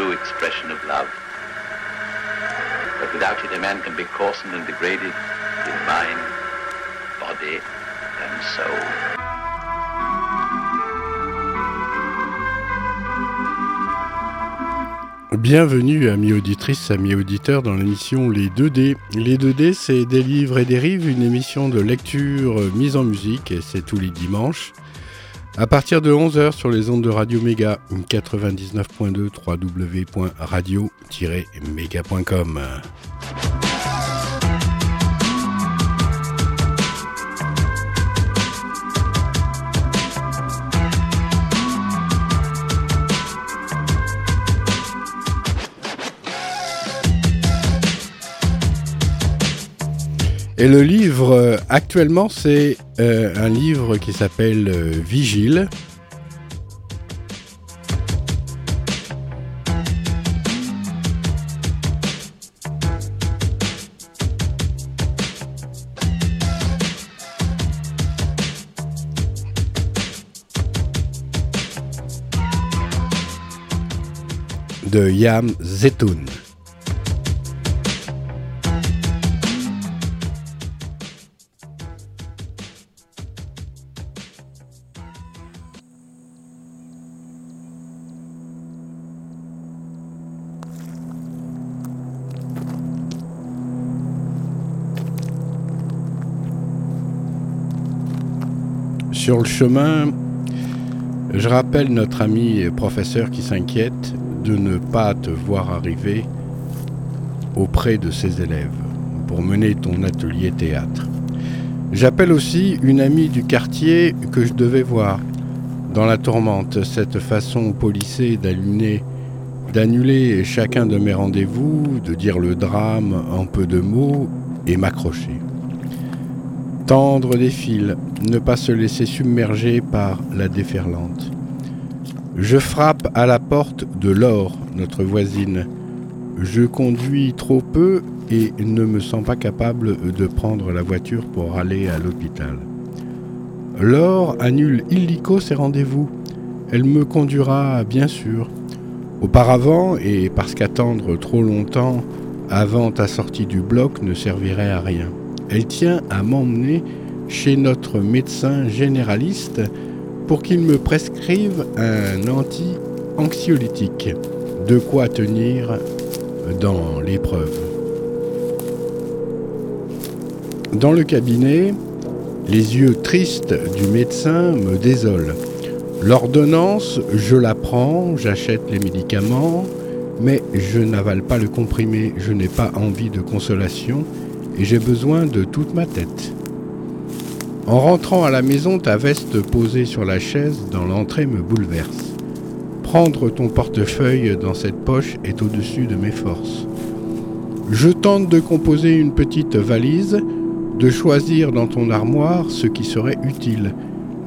true expression of love. But without it, a man can be coarsened and degraded in mind, body, and soul. Bienvenue amis auditrices, amis auditeurs dans l'émission Les 2D. Les 2D c'est des livres et des rives, une émission de lecture mise en musique et c'est tous les dimanches. À partir de 11h sur les ondes de Radio Méga 99.2 www.radio-méga.com. Et le livre euh, actuellement, c'est euh, un livre qui s'appelle euh, Vigile. de Yam Zetoun. Le chemin, je rappelle notre ami professeur qui s'inquiète de ne pas te voir arriver auprès de ses élèves pour mener ton atelier théâtre. J'appelle aussi une amie du quartier que je devais voir dans la tourmente, cette façon polissée d'allumer, d'annuler chacun de mes rendez-vous, de dire le drame en peu de mots et m'accrocher. Tendre des fils, ne pas se laisser submerger par la déferlante. Je frappe à la porte de Laure, notre voisine. Je conduis trop peu et ne me sens pas capable de prendre la voiture pour aller à l'hôpital. Laure annule illico ses rendez-vous. Elle me conduira, bien sûr. Auparavant, et parce qu'attendre trop longtemps avant ta sortie du bloc ne servirait à rien, elle tient à m'emmener chez notre médecin généraliste pour qu'il me prescrive un anti-anxiolytique. De quoi tenir dans l'épreuve. Dans le cabinet, les yeux tristes du médecin me désolent. L'ordonnance, je la prends, j'achète les médicaments, mais je n'avale pas le comprimé, je n'ai pas envie de consolation et j'ai besoin de toute ma tête. En rentrant à la maison, ta veste posée sur la chaise dans l'entrée me bouleverse. Prendre ton portefeuille dans cette poche est au-dessus de mes forces. Je tente de composer une petite valise, de choisir dans ton armoire ce qui serait utile.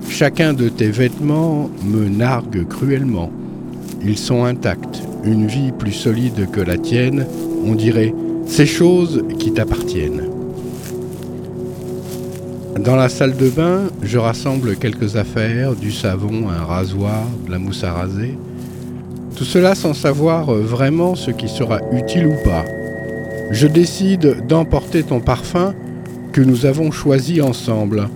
Chacun de tes vêtements me nargue cruellement. Ils sont intacts, une vie plus solide que la tienne, on dirait ces choses qui t'appartiennent. Dans la salle de bain, je rassemble quelques affaires, du savon, un rasoir, de la mousse à raser. Tout cela sans savoir vraiment ce qui sera utile ou pas. Je décide d'emporter ton parfum que nous avons choisi ensemble.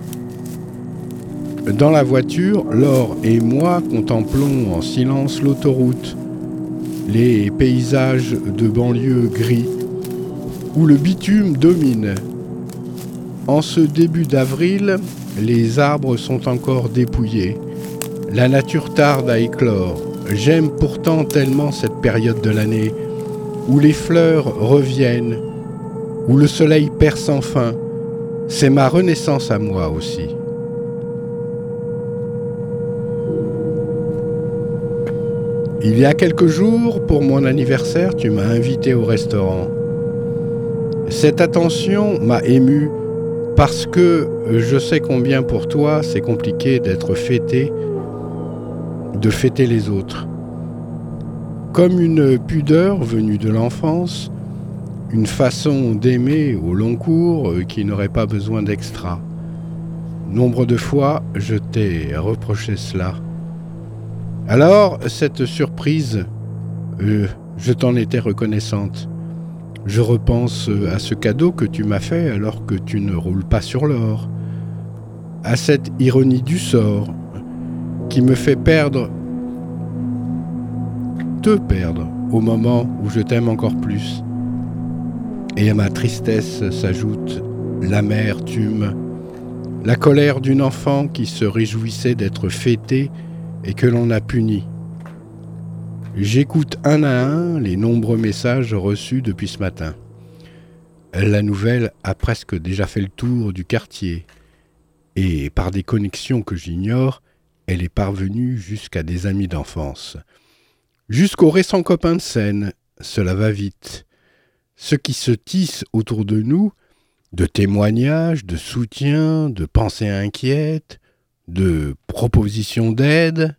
Dans la voiture, Laure et moi contemplons en silence l'autoroute, les paysages de banlieue gris, où le bitume domine. En ce début d'avril, les arbres sont encore dépouillés. La nature tarde à éclore. J'aime pourtant tellement cette période de l'année où les fleurs reviennent, où le soleil perce enfin. C'est ma renaissance à moi aussi. Il y a quelques jours, pour mon anniversaire, tu m'as invité au restaurant. Cette attention m'a ému parce que je sais combien pour toi c'est compliqué d'être fêté, de fêter les autres. Comme une pudeur venue de l'enfance, une façon d'aimer au long cours qui n'aurait pas besoin d'extra. Nombre de fois, je t'ai reproché cela. Alors, cette surprise, euh, je t'en étais reconnaissante. Je repense à ce cadeau que tu m'as fait alors que tu ne roules pas sur l'or, à cette ironie du sort qui me fait perdre, te perdre au moment où je t'aime encore plus. Et à ma tristesse s'ajoute l'amertume, la colère d'une enfant qui se réjouissait d'être fêtée et que l'on a puni. J'écoute un à un les nombreux messages reçus depuis ce matin. La nouvelle a presque déjà fait le tour du quartier, et par des connexions que j'ignore, elle est parvenue jusqu'à des amis d'enfance. Jusqu'aux récents copains de scène, cela va vite. Ce qui se tisse autour de nous, de témoignages, de soutien, de pensées inquiètes, de propositions d'aide,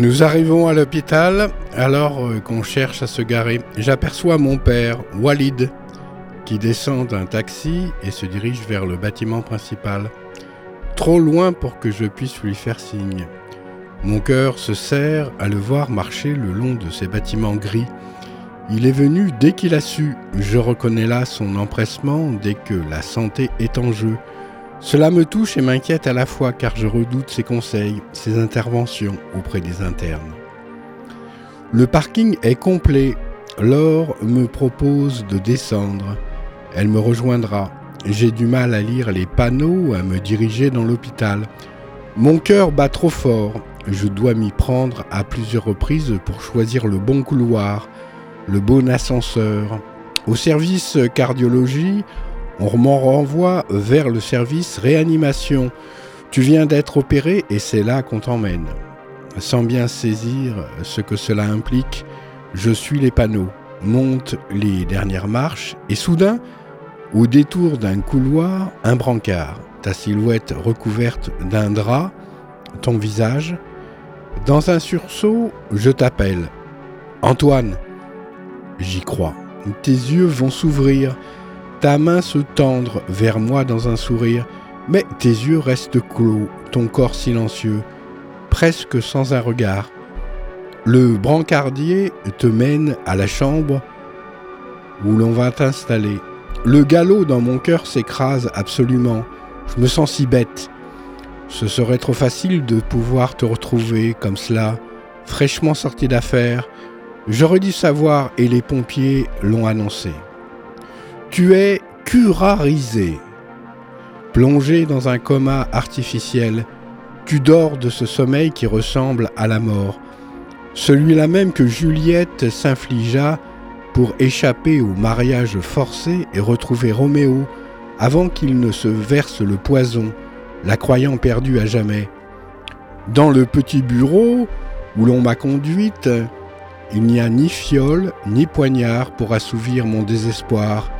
Nous arrivons à l'hôpital alors euh, qu'on cherche à se garer. J'aperçois mon père, Walid, qui descend d'un taxi et se dirige vers le bâtiment principal. Trop loin pour que je puisse lui faire signe. Mon cœur se serre à le voir marcher le long de ces bâtiments gris. Il est venu dès qu'il a su. Je reconnais là son empressement dès que la santé est en jeu. Cela me touche et m'inquiète à la fois car je redoute ses conseils, ses interventions auprès des internes. Le parking est complet. Laure me propose de descendre. Elle me rejoindra. J'ai du mal à lire les panneaux, à me diriger dans l'hôpital. Mon cœur bat trop fort. Je dois m'y prendre à plusieurs reprises pour choisir le bon couloir, le bon ascenseur. Au service cardiologie, on m'en renvoie vers le service réanimation. Tu viens d'être opéré et c'est là qu'on t'emmène. Sans bien saisir ce que cela implique, je suis les panneaux, monte les dernières marches et soudain, au détour d'un couloir, un brancard, ta silhouette recouverte d'un drap, ton visage. Dans un sursaut, je t'appelle. Antoine. J'y crois. Tes yeux vont s'ouvrir ta main se tendre vers moi dans un sourire, mais tes yeux restent clos, ton corps silencieux, presque sans un regard. Le brancardier te mène à la chambre où l'on va t'installer. Le galop dans mon cœur s'écrase absolument. Je me sens si bête. Ce serait trop facile de pouvoir te retrouver comme cela, fraîchement sorti d'affaires. J'aurais dû savoir et les pompiers l'ont annoncé. Tu es curarisé. Plongé dans un coma artificiel, tu dors de ce sommeil qui ressemble à la mort, celui-là même que Juliette s'infligea pour échapper au mariage forcé et retrouver Roméo avant qu'il ne se verse le poison, la croyant perdue à jamais. Dans le petit bureau où l'on m'a conduite, il n'y a ni fiole ni poignard pour assouvir mon désespoir.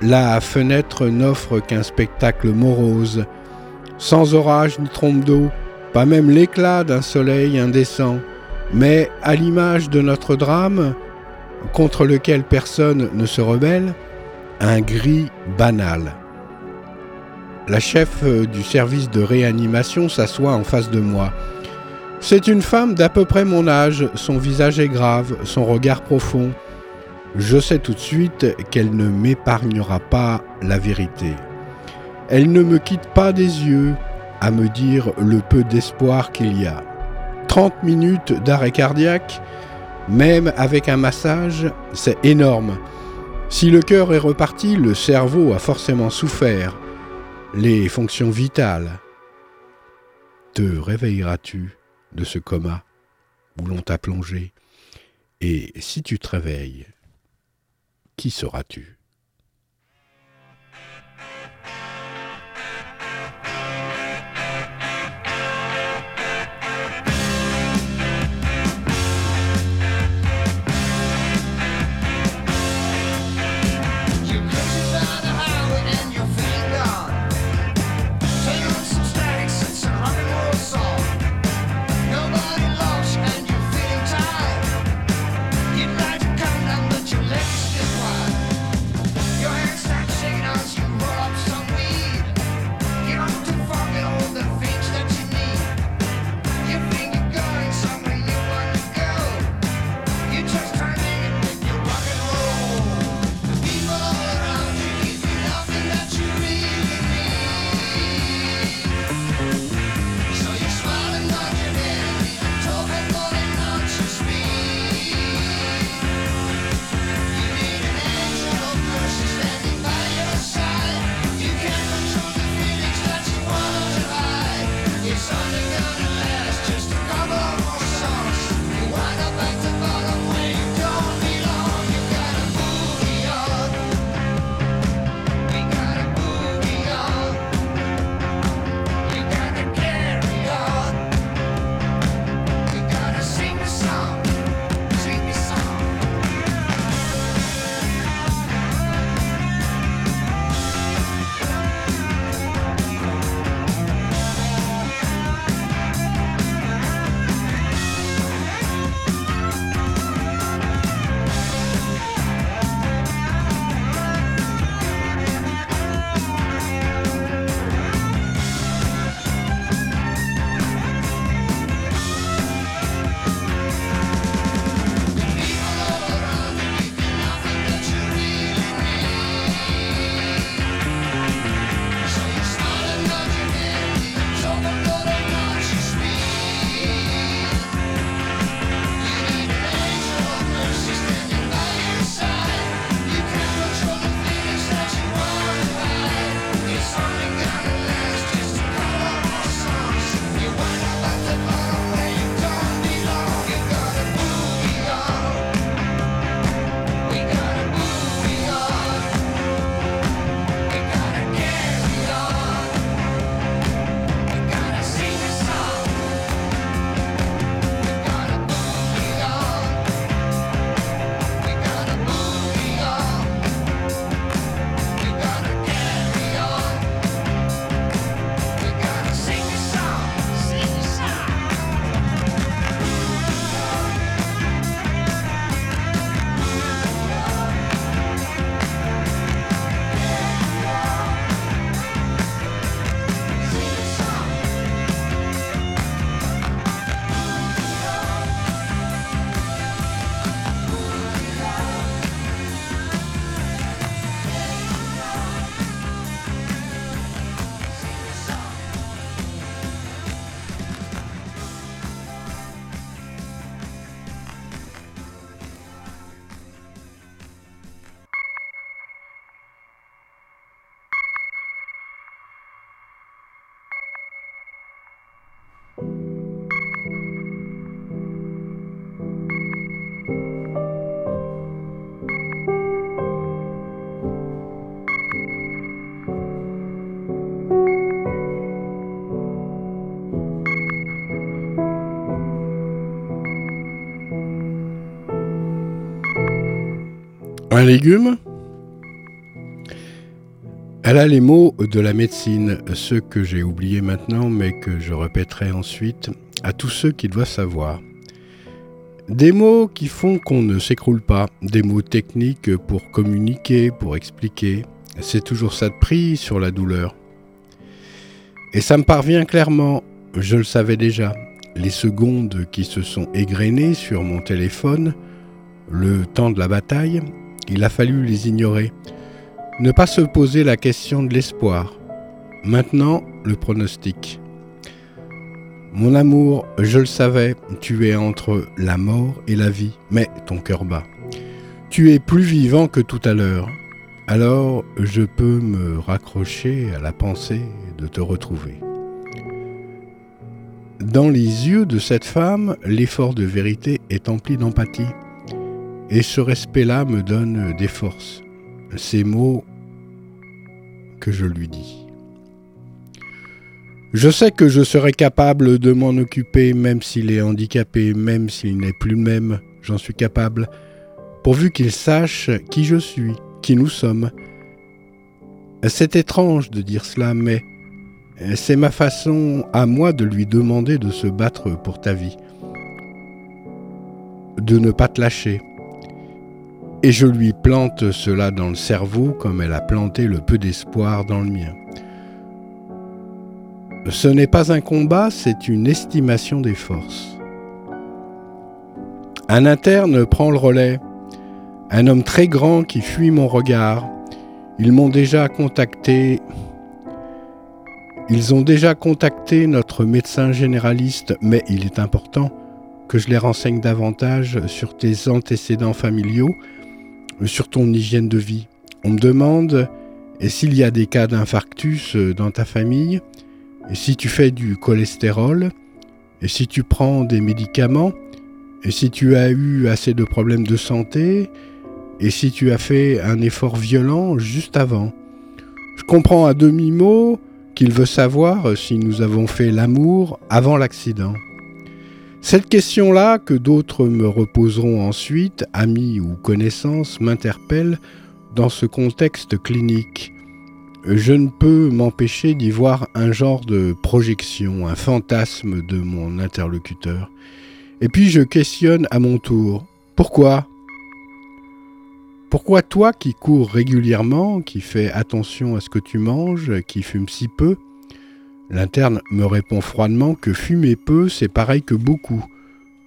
La fenêtre n'offre qu'un spectacle morose, sans orage ni trompe d'eau, pas même l'éclat d'un soleil indécent, mais à l'image de notre drame, contre lequel personne ne se rebelle, un gris banal. La chef du service de réanimation s'assoit en face de moi. C'est une femme d'à peu près mon âge, son visage est grave, son regard profond, je sais tout de suite qu'elle ne m'épargnera pas la vérité. Elle ne me quitte pas des yeux à me dire le peu d'espoir qu'il y a. 30 minutes d'arrêt cardiaque, même avec un massage, c'est énorme. Si le cœur est reparti, le cerveau a forcément souffert. Les fonctions vitales. Te réveilleras-tu de ce coma où l'on t'a plongé? Et si tu te réveilles, qui seras-tu légume Elle a les mots de la médecine, ceux que j'ai oubliés maintenant mais que je répéterai ensuite à tous ceux qui doivent savoir. Des mots qui font qu'on ne s'écroule pas, des mots techniques pour communiquer, pour expliquer. C'est toujours ça de prix sur la douleur. Et ça me parvient clairement, je le savais déjà. Les secondes qui se sont égrenées sur mon téléphone, le temps de la bataille, il a fallu les ignorer. Ne pas se poser la question de l'espoir. Maintenant, le pronostic. Mon amour, je le savais, tu es entre la mort et la vie, mais ton cœur bat. Tu es plus vivant que tout à l'heure, alors je peux me raccrocher à la pensée de te retrouver. Dans les yeux de cette femme, l'effort de vérité est empli d'empathie, et ce respect-là me donne des forces. Ces mots que je lui dis. Je sais que je serai capable de m'en occuper même s'il est handicapé, même s'il n'est plus le même, j'en suis capable, pourvu qu'il sache qui je suis, qui nous sommes. C'est étrange de dire cela, mais c'est ma façon à moi de lui demander de se battre pour ta vie, de ne pas te lâcher. Et je lui plante cela dans le cerveau comme elle a planté le peu d'espoir dans le mien. Ce n'est pas un combat, c'est une estimation des forces. Un interne prend le relais, un homme très grand qui fuit mon regard. Ils m'ont déjà contacté. Ils ont déjà contacté notre médecin généraliste, mais il est important que je les renseigne davantage sur tes antécédents familiaux, sur ton hygiène de vie. On me demande s'il y a des cas d'infarctus dans ta famille, et si tu fais du cholestérol, et si tu prends des médicaments, et si tu as eu assez de problèmes de santé, et si tu as fait un effort violent juste avant. Je comprends à demi-mot qu'il veut savoir si nous avons fait l'amour avant l'accident. Cette question-là, que d'autres me reposeront ensuite, amis ou connaissances, m'interpelle dans ce contexte clinique je ne peux m'empêcher d'y voir un genre de projection, un fantasme de mon interlocuteur. Et puis je questionne à mon tour. Pourquoi? Pourquoi toi qui cours régulièrement, qui fais attention à ce que tu manges, qui fumes si peu L'interne me répond froidement que fumer peu, c'est pareil que beaucoup.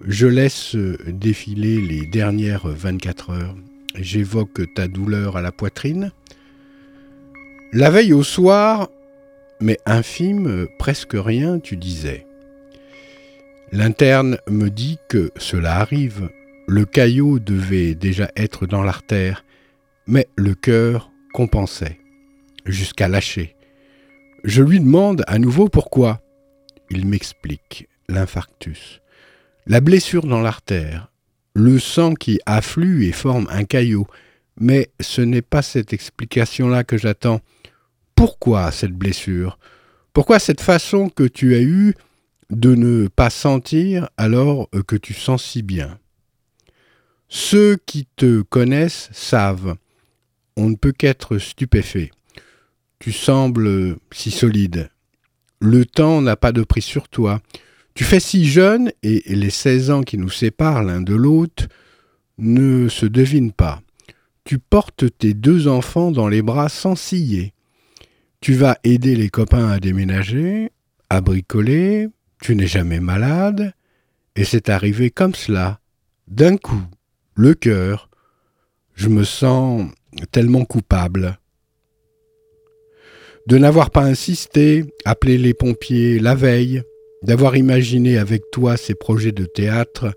Je laisse défiler les dernières 24 heures. J'évoque ta douleur à la poitrine. La veille au soir, mais infime, presque rien, tu disais. L'interne me dit que cela arrive. Le caillot devait déjà être dans l'artère, mais le cœur compensait, jusqu'à lâcher. Je lui demande à nouveau pourquoi. Il m'explique l'infarctus. La blessure dans l'artère, le sang qui afflue et forme un caillot, mais ce n'est pas cette explication-là que j'attends. Pourquoi cette blessure? Pourquoi cette façon que tu as eue de ne pas sentir alors que tu sens si bien? Ceux qui te connaissent savent. On ne peut qu'être stupéfait. Tu sembles si solide. Le temps n'a pas de prix sur toi. Tu fais si jeune et les 16 ans qui nous séparent l'un de l'autre ne se devinent pas. Tu portes tes deux enfants dans les bras sans ciller. Tu vas aider les copains à déménager, à bricoler, tu n'es jamais malade, et c'est arrivé comme cela, d'un coup, le cœur. Je me sens tellement coupable. De n'avoir pas insisté, appelé les pompiers la veille, d'avoir imaginé avec toi ces projets de théâtre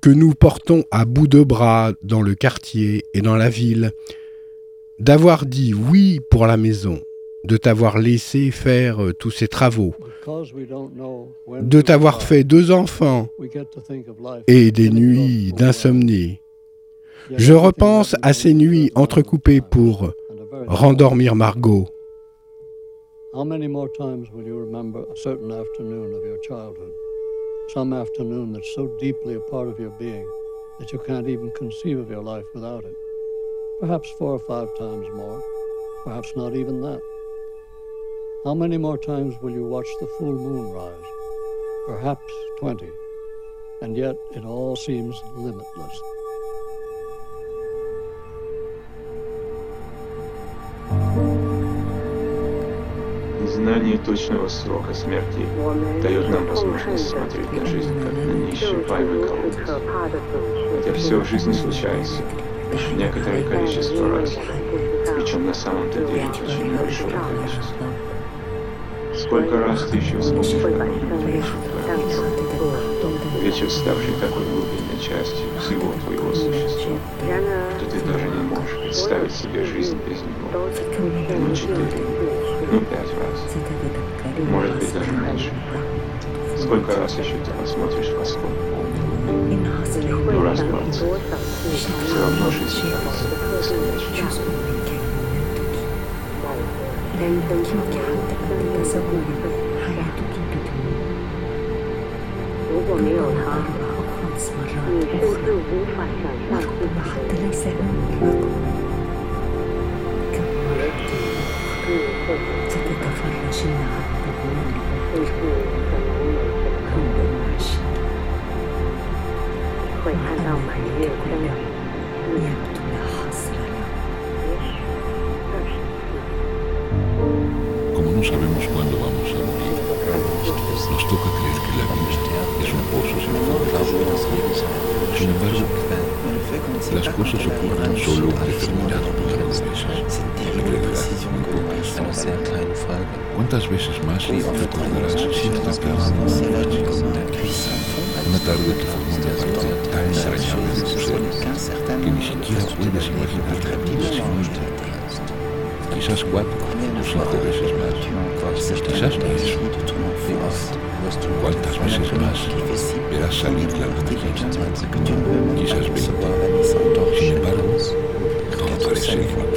que nous portons à bout de bras dans le quartier et dans la ville, d'avoir dit oui pour la maison, de t'avoir laissé faire euh, tous ces travaux, de t'avoir fait deux enfants et des nuits d'insomnie. Je repense à ces nuits entrecoupées pour rendormir Margot. How many more times will you remember a certain afternoon of your childhood? Some afternoon that's so deeply a part of your being that you can't even conceive of your life without it. Perhaps four or five times more. Perhaps not even that. How many more times will you watch the full moon rise? Perhaps 20. And yet it all seems limitless. Знание точного срока смерти дает нам возможность смотреть на жизнь как на неисчерпаемый колодец. Хотя все в жизни случается некоторое количество раз, причем на самом-то деле очень большое количество. Сколько раз ты еще вспомнишь Вечер, ставший такой глубинной частью всего твоего существа, что ты даже не можешь представить себе жизнь без него. Ну, четыре, пять раз. Может быть, даже меньше. Сколько раз еще ты посмотришь в оскол полный? Ну, раз. Все равно шесть раз, если не Thank you. 会甚至可能有些会看到满月光，也许那是 Como no sabemos cuándo vamos a morir, nos toca creer que la vida es un pozo sin fondo. Sin embargo, las cosas ocurren solo un determinado número de veces. En realidad, muy pocas. ¿Cuántas veces más recordarás cierta tarde Una tarde que formó una parte tan entrañable de tu ser que ni siquiera puedes imaginar la vida sin ella. Quizás cuatro veces más. Quizás más. ¿Cuántas veces más verás salir la Quizás veinte. Sin embargo, todo parece limitado.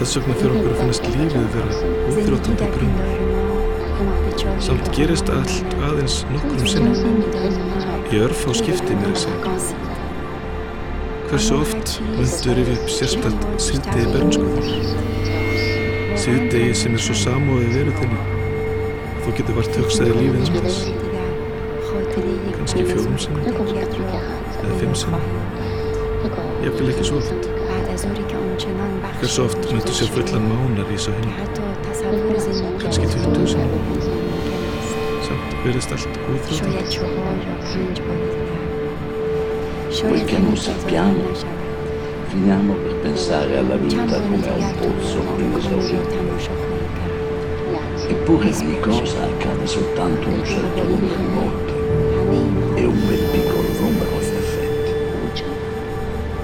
Þess vegna fyrir okkur að finnast lífið vera útráttandi brunn. Samt gerist allt aðeins nokkrum sinnum. Í örf á skipti mér að segja. Hversu oft myndur yfir sérstætt síðdegi bernskuður? Síðdegi sem er svo samóðið veru þinni. Þú getur vart hugsaði lífið um þess. Kanski fjórum sinnum. Eða fimm sinnum. Jafnvel ekki svo oft. Hversu oft myndur sér fullan mánar í svo hinn? Kanski 20 sinnum. Samt verðist allt. Quel che non sappiamo, finiamo per pensare alla vita come a un pozzo inesaurito. Eppure ogni cosa accade soltanto un certo numero di volte e un bel piccolo numero in effetti.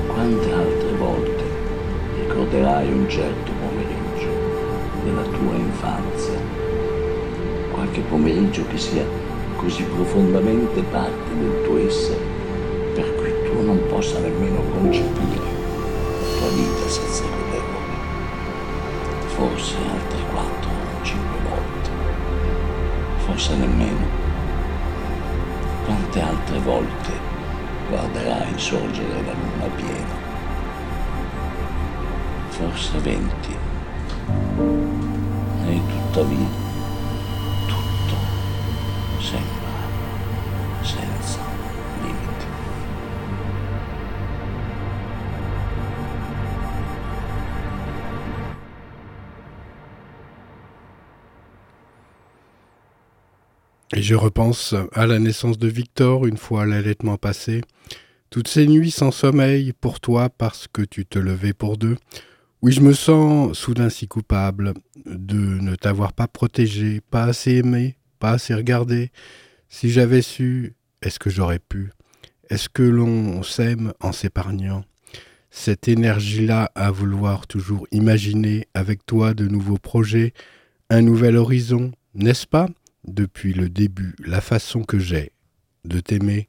Quante altre volte ricorderai un certo pomeriggio della tua infanzia? Qualche pomeriggio che sia così profondamente parte del tuo essere per cui tu non possa nemmeno concepire la tua vita senza vederlo. Forse altre quattro o cinque volte, forse nemmeno. Quante altre volte guarderai sorgere la luna piena? Forse venti. E tuttavia. Et je repense à la naissance de Victor une fois l'allaitement passé. Toutes ces nuits sans sommeil pour toi parce que tu te levais pour deux. Oui, je me sens soudain si coupable de ne t'avoir pas protégé, pas assez aimé, pas assez regardé. Si j'avais su, est-ce que j'aurais pu? Est-ce que l'on s'aime en s'épargnant? Cette énergie-là à vouloir toujours imaginer avec toi de nouveaux projets, un nouvel horizon, n'est-ce pas? Depuis le début, la façon que j'ai de t'aimer.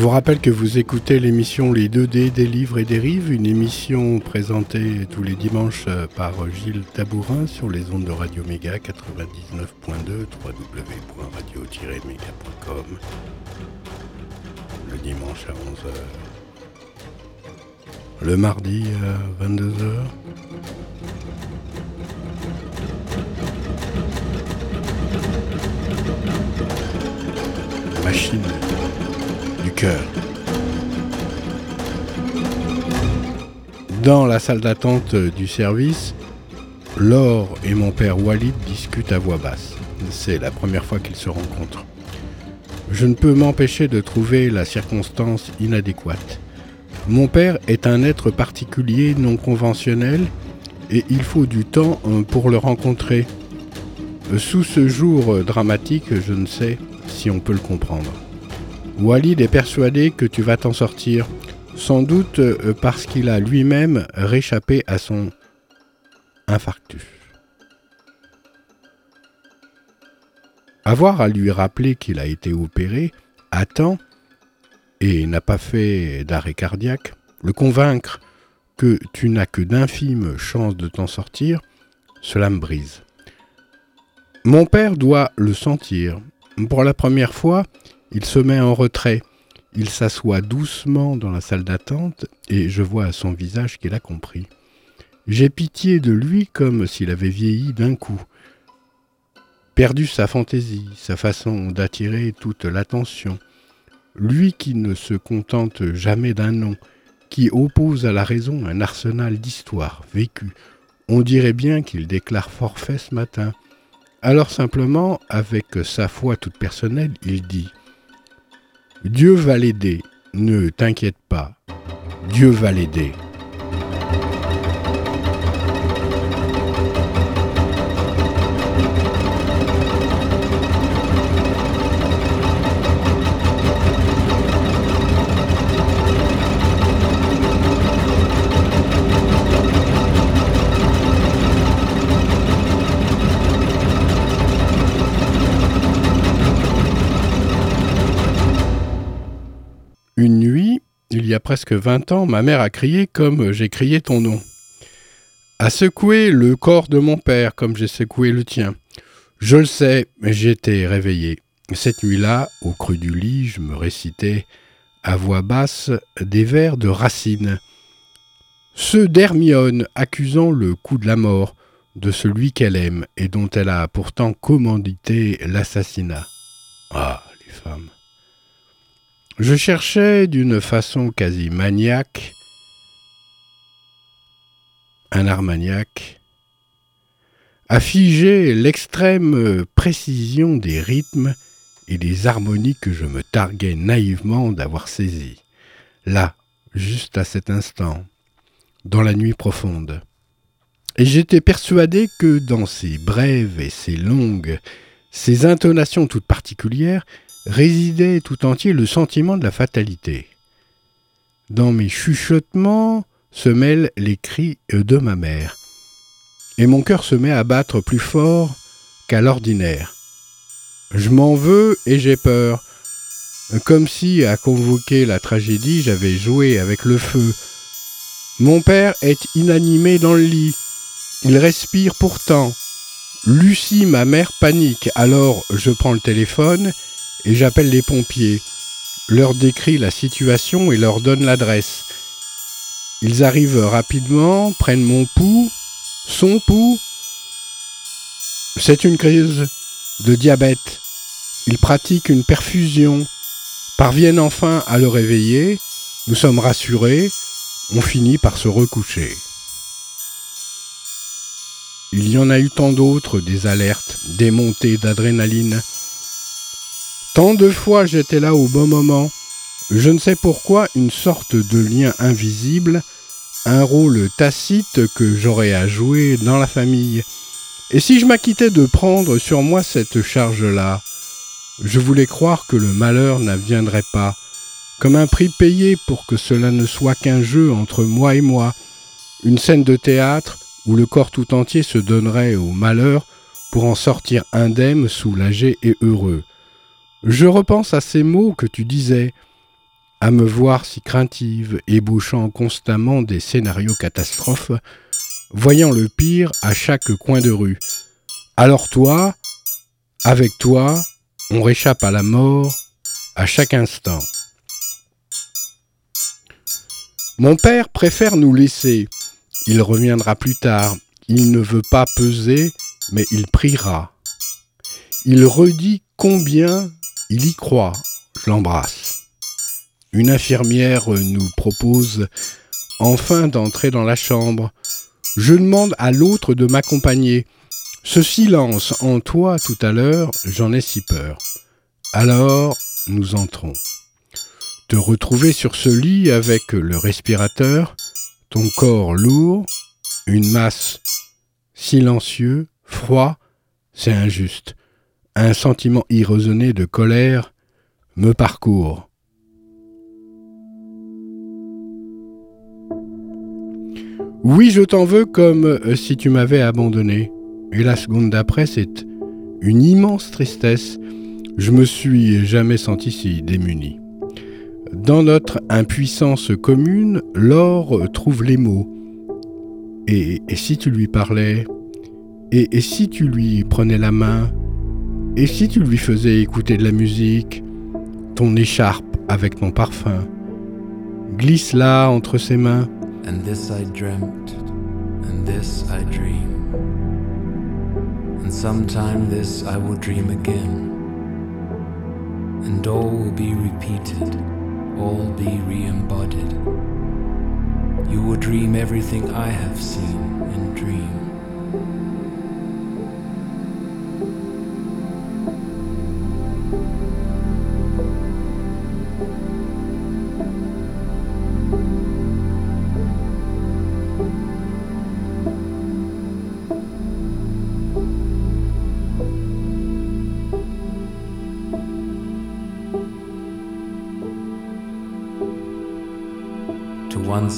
Vous rappelle que vous écoutez l'émission Les 2D des livres et des rives, une émission présentée tous les dimanches euh, par Gilles Tabourin sur les ondes de Radio Méga 99.2 www.radio-méga.com le dimanche à 11h. Le mardi à 22h. Machine Dans la salle d'attente du service, Laure et mon père Walid discutent à voix basse. C'est la première fois qu'ils se rencontrent. Je ne peux m'empêcher de trouver la circonstance inadéquate. Mon père est un être particulier, non conventionnel, et il faut du temps euh, pour le rencontrer. Sous ce jour dramatique, je ne sais si on peut le comprendre. Walid est persuadé que tu vas t'en sortir, sans doute euh, parce qu'il a lui-même réchappé à son infarctus. Avoir à lui rappeler qu'il a été opéré à temps et n'a pas fait d'arrêt cardiaque, le convaincre que tu n'as que d'infimes chances de t'en sortir, cela me brise. Mon père doit le sentir. Pour la première fois, il se met en retrait. Il s'assoit doucement dans la salle d'attente et je vois à son visage qu'il a compris. J'ai pitié de lui comme s'il avait vieilli d'un coup, perdu sa fantaisie, sa façon d'attirer toute l'attention. Lui qui ne se contente jamais d'un nom, qui oppose à la raison un arsenal d'histoires vécues. On dirait bien qu'il déclare forfait ce matin. Alors simplement, avec sa foi toute personnelle, il dit Dieu va l'aider, ne t'inquiète pas, Dieu va l'aider. Y a presque vingt ans, ma mère a crié comme j'ai crié ton nom. A secoué le corps de mon père comme j'ai secoué le tien. Je le sais, j'étais réveillé. Cette nuit-là, au creux du lit, je me récitais à voix basse des vers de Racine. Ceux d'Hermione accusant le coup de la mort de celui qu'elle aime et dont elle a pourtant commandité l'assassinat. Ah, les femmes. Je cherchais d'une façon quasi maniaque un armagnac à figer l'extrême précision des rythmes et des harmonies que je me targuais naïvement d'avoir saisies. Là, juste à cet instant, dans la nuit profonde. Et j'étais persuadé que dans ces brèves et ces longues, ces intonations toutes particulières, résidait tout entier le sentiment de la fatalité. Dans mes chuchotements se mêlent les cris de ma mère, et mon cœur se met à battre plus fort qu'à l'ordinaire. Je m'en veux et j'ai peur, comme si, à convoquer la tragédie, j'avais joué avec le feu. Mon père est inanimé dans le lit. Il respire pourtant. Lucie, ma mère, panique. Alors je prends le téléphone et j'appelle les pompiers, leur décris la situation et leur donne l'adresse. Ils arrivent rapidement, prennent mon pouls, son pouls. C'est une crise de diabète. Ils pratiquent une perfusion, parviennent enfin à le réveiller, nous sommes rassurés, on finit par se recoucher. Il y en a eu tant d'autres, des alertes, des montées d'adrénaline, Tant de fois j'étais là au bon moment. Je ne sais pourquoi une sorte de lien invisible, un rôle tacite que j'aurais à jouer dans la famille. Et si je m'acquittais de prendre sur moi cette charge-là, je voulais croire que le malheur n'adviendrait pas, comme un prix payé pour que cela ne soit qu'un jeu entre moi et moi, une scène de théâtre où le corps tout entier se donnerait au malheur pour en sortir indemne, soulagé et heureux. Je repense à ces mots que tu disais. à me voir si craintive, ébauchant constamment des scénarios catastrophes, voyant le pire à chaque coin de rue. Alors toi, avec toi, on réchappe à la mort à chaque instant. Mon père préfère nous laisser. Il reviendra plus tard. Il ne veut pas peser, mais il priera. Il redit combien il y croit. Je l'embrasse. Une infirmière nous propose enfin d'entrer dans la chambre. Je demande à l'autre de m'accompagner. Ce silence en toi tout à l'heure, j'en ai si peur. Alors, nous entrons. Te retrouver sur ce lit avec le respirateur, ton corps lourd, une masse silencieux, froid, c'est injuste. Un sentiment irraisonné de colère me parcourt. Oui, je t'en veux comme euh, si tu m'avais abandonné. Et la seconde d'après, c'est une immense tristesse. Je me suis jamais senti si démuni. Dans notre impuissance commune, l'or trouve les mots. Et, si tu lui parlais? Et, et si tu lui prenais la main? Et si tu lui faisais écouter de la musique Ton écharpe avec ton parfum Glisse là entre ses mains. And this I dreamt, and this I dream. And sometime this I will dream again. And all will be repeated. all be re embodied. You will dream everything I have seen in dream.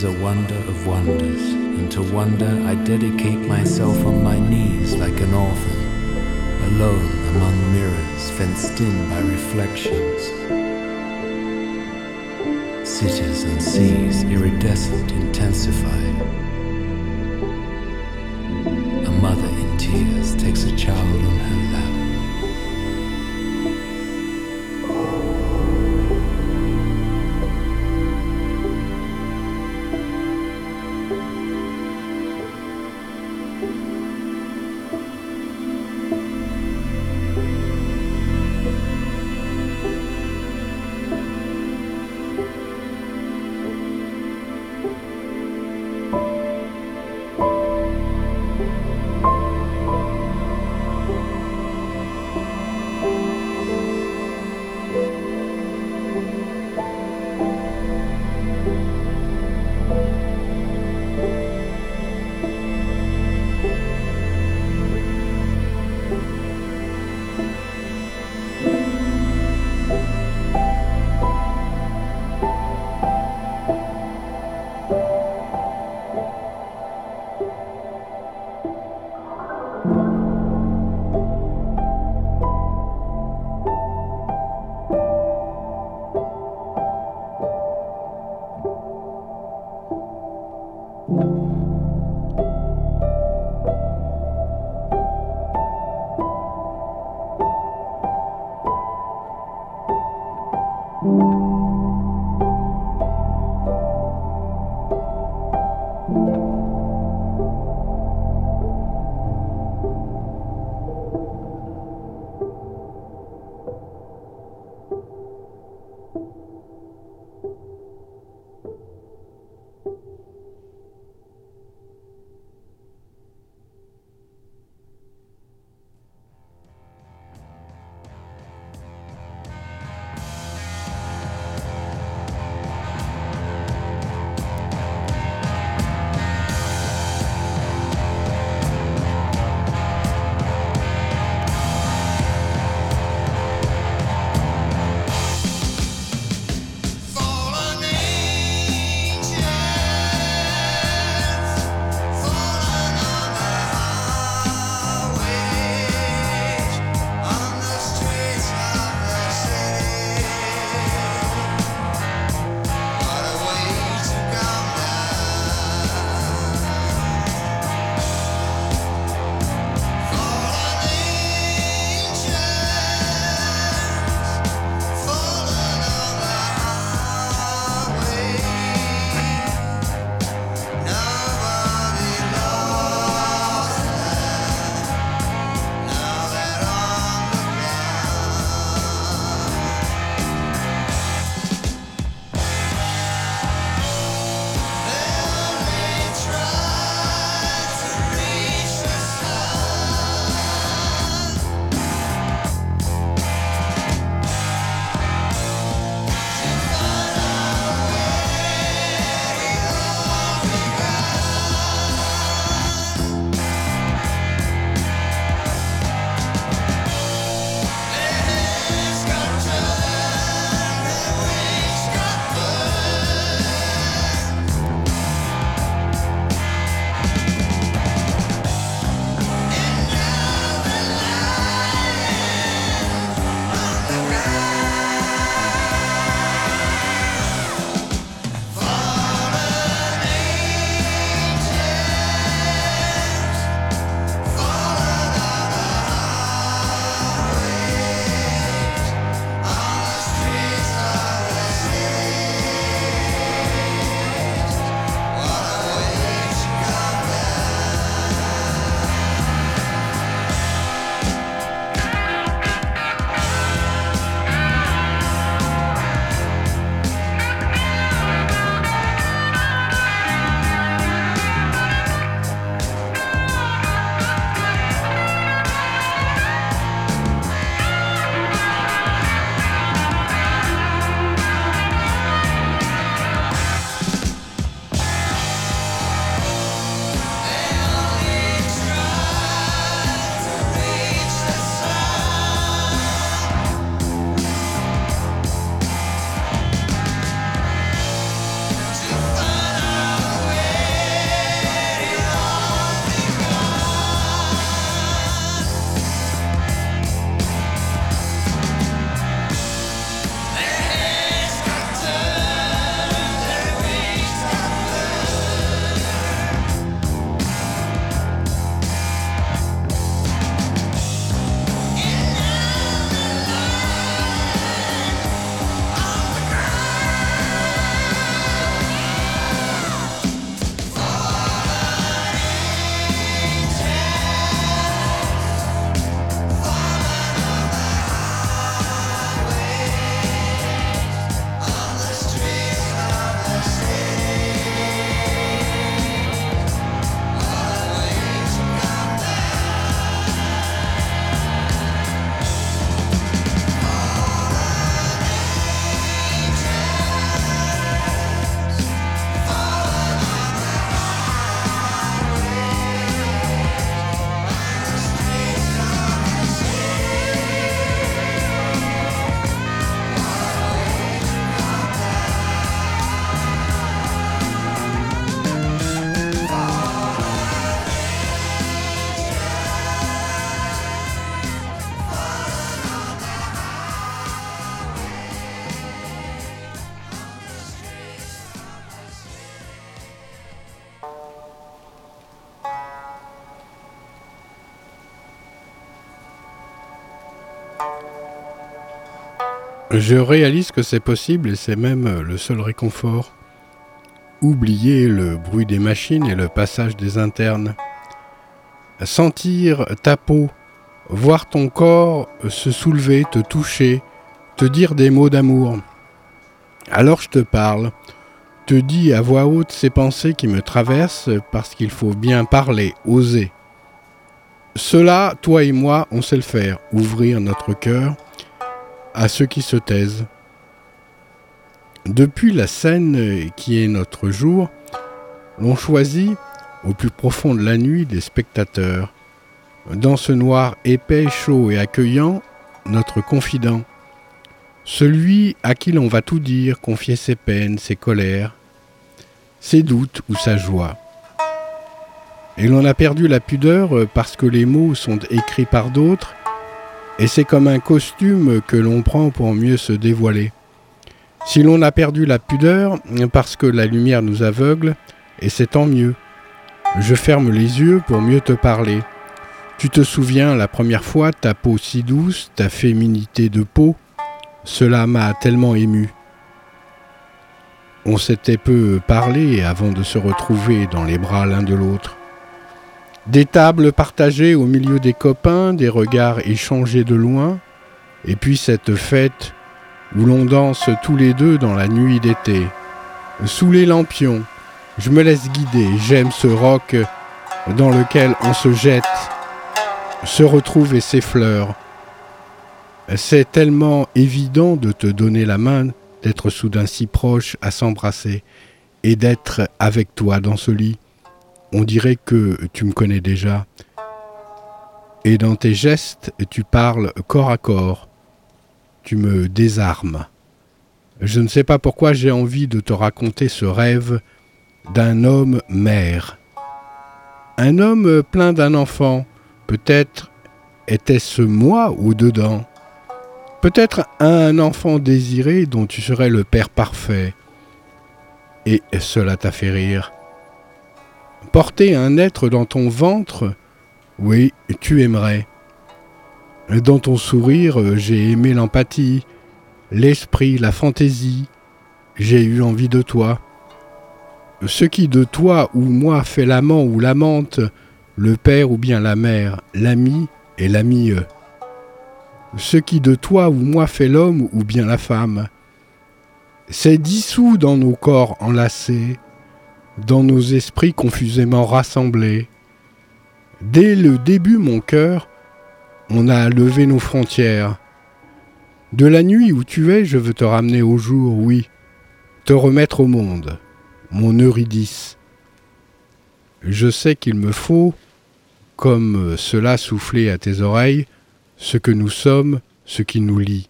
Is a wonder of wonders, and to wonder I dedicate myself on my knees like an orphan, alone among mirrors fenced in by reflections. Cities and seas iridescent intensify. A mother in tears takes a child Je réalise que c'est possible et c'est même le seul réconfort. Oublier le bruit des machines et le passage des internes. Sentir ta peau, voir ton corps se soulever, te toucher, te dire des mots d'amour. Alors je te parle, te dis à voix haute ces pensées qui me traversent parce qu'il faut bien parler, oser. Cela, toi et moi, on sait le faire, ouvrir notre cœur à ceux qui se taisent. Depuis la scène qui est notre jour, l'on choisit, au plus profond de la nuit, des spectateurs. Dans ce noir épais, chaud et accueillant, notre confident. Celui à qui l'on va tout dire, confier ses peines, ses colères, ses doutes ou sa joie. Et l'on a perdu la pudeur parce que les mots sont écrits par d'autres, et c'est comme un costume que l'on prend pour mieux se dévoiler. Si l'on a perdu la pudeur parce que la lumière nous aveugle, et c'est tant mieux. Je ferme les yeux pour mieux te parler. Tu te souviens la première fois ta peau si douce, ta féminité de peau? Cela m'a tellement ému. On s'était peu parlé avant de se retrouver dans les bras l'un de l'autre. Des tables partagées au milieu des copains, des regards échangés de loin, et puis cette fête où l'on danse tous les deux dans la nuit d'été. Sous les lampions, je me laisse guider, j'aime ce roc dans lequel on se jette, se retrouve et s'effleure. C'est tellement évident de te donner la main, d'être soudain si proche à s'embrasser et d'être avec toi dans ce lit. On dirait que tu me connais déjà. Et dans tes gestes, tu parles corps à corps. Tu me désarmes. Je ne sais pas pourquoi j'ai envie de te raconter ce rêve d'un homme mère. Un homme plein d'un enfant. Peut-être était-ce moi ou dedans Peut-être un enfant désiré dont tu serais le père parfait. Et cela t'a fait rire. Porter un être dans ton ventre, oui, tu aimerais. Dans ton sourire, j'ai aimé l'empathie, l'esprit, la fantaisie. J'ai eu envie de toi. Ce qui de toi ou moi fait l'amant ou l'amante, le père ou bien la mère, l'ami et l'ami. Ce qui de toi ou moi fait l'homme ou bien la femme. C'est dissous dans nos corps enlacés, dans nos esprits confusément rassemblés. Dès le début, mon cœur, on a levé nos frontières. De la nuit où tu es, je veux te ramener au jour, oui, te remettre au monde, mon Eurydice. Je sais qu'il me faut, comme cela souffler à tes oreilles, ce que nous sommes, ce qui nous lie,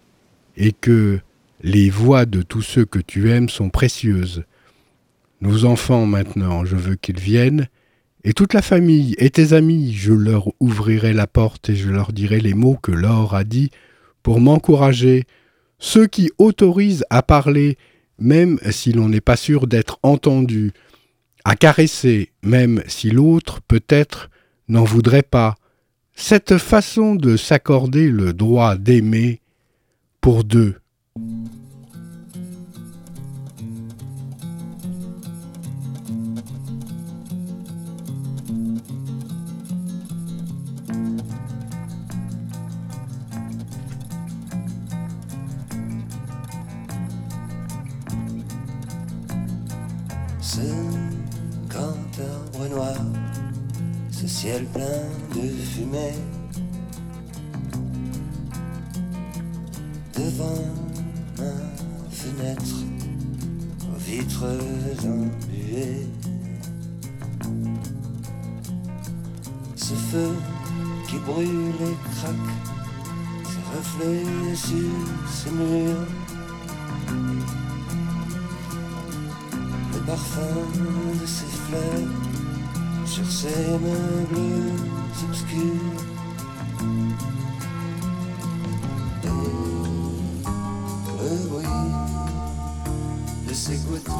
et que les voix de tous ceux que tu aimes sont précieuses, nos enfants maintenant, je veux qu'ils viennent, et toute la famille, et tes amis, je leur ouvrirai la porte et je leur dirai les mots que Laure a dit pour m'encourager, ceux qui autorisent à parler, même si l'on n'est pas sûr d'être entendu, à caresser, même si l'autre, peut-être, n'en voudrait pas. Cette façon de s'accorder le droit d'aimer pour deux. Ciel plein de fumée. Devant ma fenêtre, aux vitres embuées. Ce feu qui brûle et craque, ses reflets sur ces murs. Parfum de ses fleurs sur ces meubles obscurs. le bruit de ces gouttes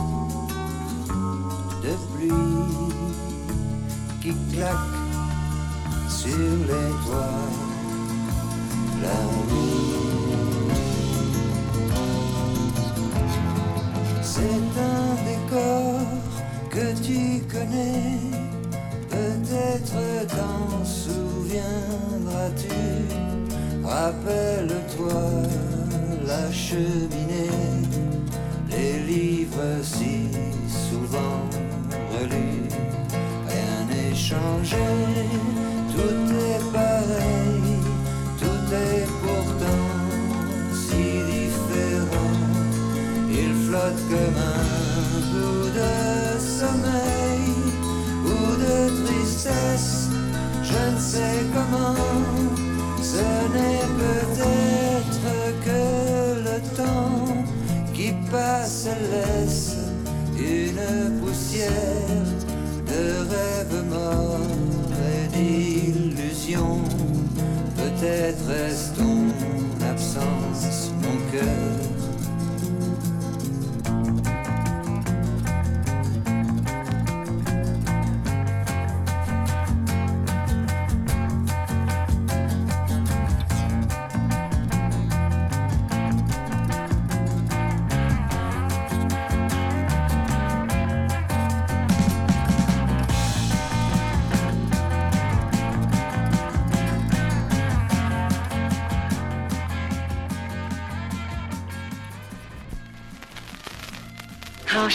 de pluie qui claquent sur les toits la nuit. Que tu connais, peut-être t'en souviendras-tu. Rappelle-toi la cheminée,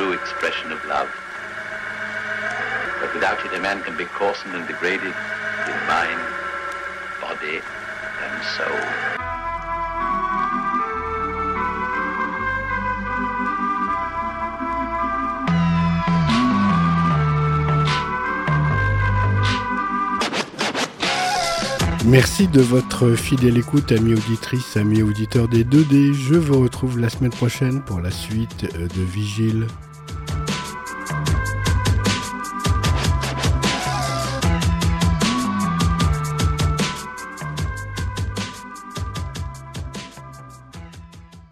true expression of love. But without it, a man can be coarsened and degraded in mind, body, and soul. Merci de votre fidèle écoute, amis auditrices, amis auditeurs des 2D. Je vous retrouve la semaine prochaine pour la suite de Vigile.